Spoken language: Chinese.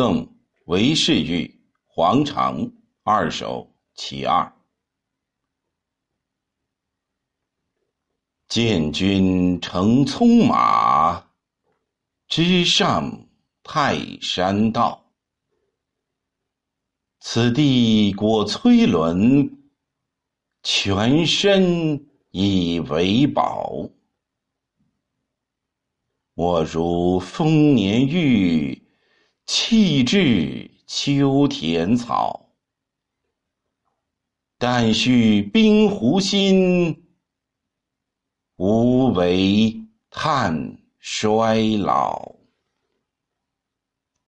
赠韦氏玉黄长二首其二。见君乘匆马，直上泰山道。此地果崔伦，全身以为宝。我如丰年玉，弃置秋田草。但须冰壶心，无为叹衰老。